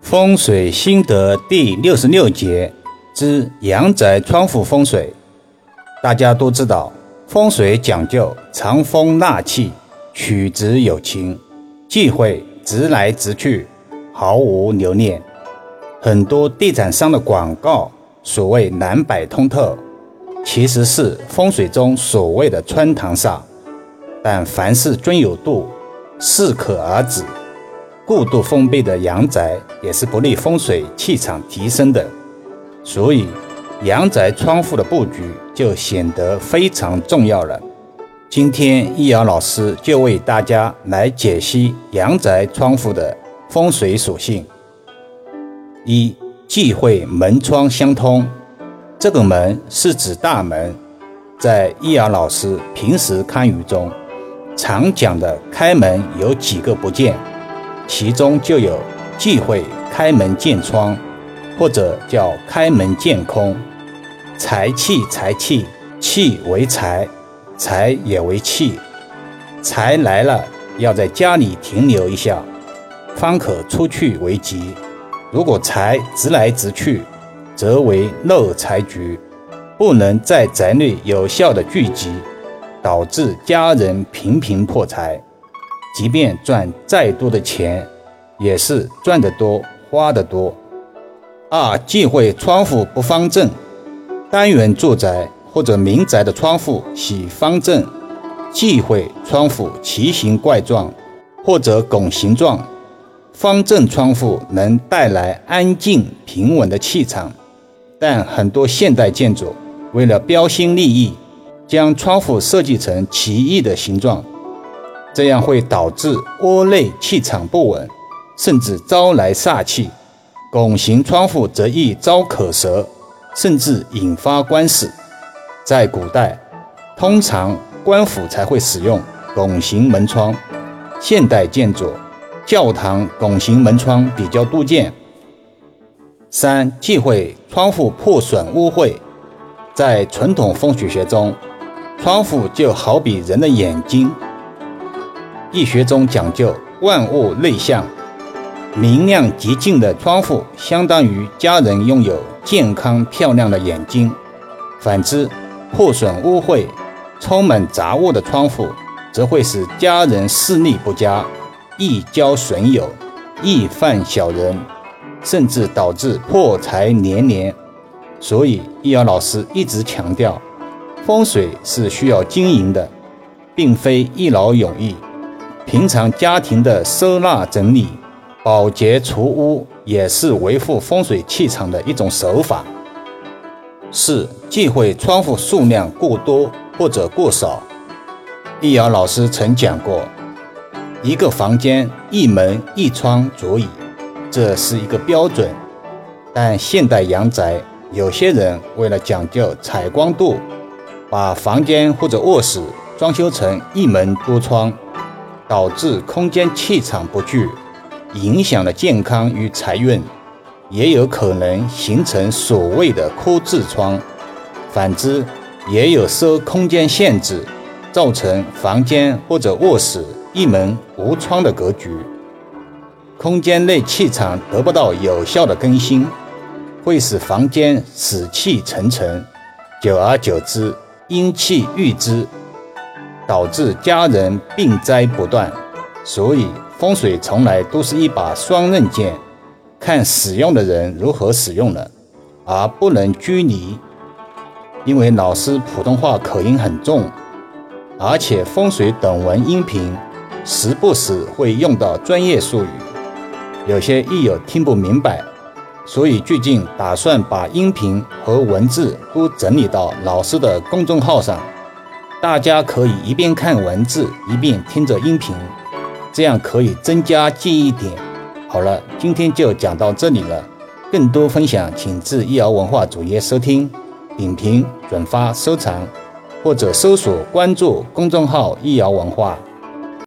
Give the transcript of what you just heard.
风水心得第六十六节之阳宅窗户风水。大家都知道，风水讲究藏风纳气，取直有情，忌讳直来直去，毫无留念。很多地产商的广告所谓南北通透，其实是风水中所谓的穿堂煞。但凡事均有度，适可而止。过度封闭的阳宅也是不利风水气场提升的，所以阳宅窗户的布局就显得非常重要了。今天易遥老师就为大家来解析阳宅窗户的风水属性。一、忌讳门窗相通。这个门是指大门，在易遥老师平时看语中常讲的开门有几个不见。其中就有忌讳开门见窗，或者叫开门见空。财气财气，气为财，财也为气。财来了要在家里停留一下，方可出去为吉。如果财直来直去，则为漏财局，不能在宅内有效的聚集，导致家人频频破财。即便赚再多的钱，也是赚得多花得多。二忌讳窗户不方正，单元住宅或者民宅的窗户喜方正，忌讳窗户奇形怪状或者拱形状。方正窗户能带来安静平稳的气场，但很多现代建筑为了标新立异，将窗户设计成奇异的形状。这样会导致窝内气场不稳，甚至招来煞气。拱形窗户则易招口舌，甚至引发官司。在古代，通常官府才会使用拱形门窗。现代建筑，教堂拱形门窗比较多见。三忌讳窗户破损污秽。在传统风水学中，窗户就好比人的眼睛。易学中讲究万物内向，明亮洁净的窗户相当于家人拥有健康漂亮的眼睛。反之，破损污秽、充满杂物的窗户，则会使家人视力不佳，易交损友，易犯小人，甚至导致破财连连。所以，易遥老师一直强调，风水是需要经营的，并非一劳永逸。平常家庭的收纳整理、保洁除污，也是维护风水气场的一种手法。四、忌讳窗户数量过多或者过少。易遥老师曾讲过，一个房间一门一窗足矣，这是一个标准。但现代阳宅，有些人为了讲究采光度，把房间或者卧室装修成一门多窗。导致空间气场不聚，影响了健康与财运，也有可能形成所谓的枯痔疮。反之，也有受空间限制，造成房间或者卧室一门无窗的格局，空间内气场得不到有效的更新，会使房间死气沉沉，久而久之，阴气郁之。导致家人病灾不断，所以风水从来都是一把双刃剑，看使用的人如何使用了，而不能拘泥。因为老师普通话口音很重，而且风水等文音频时不时会用到专业术语，有些益友听不明白，所以最近打算把音频和文字都整理到老师的公众号上。大家可以一边看文字，一边听着音频，这样可以增加记忆点。好了，今天就讲到这里了。更多分享，请至易瑶文化主页收听、点评、转发、收藏，或者搜索关注公众号“易瑶文化”。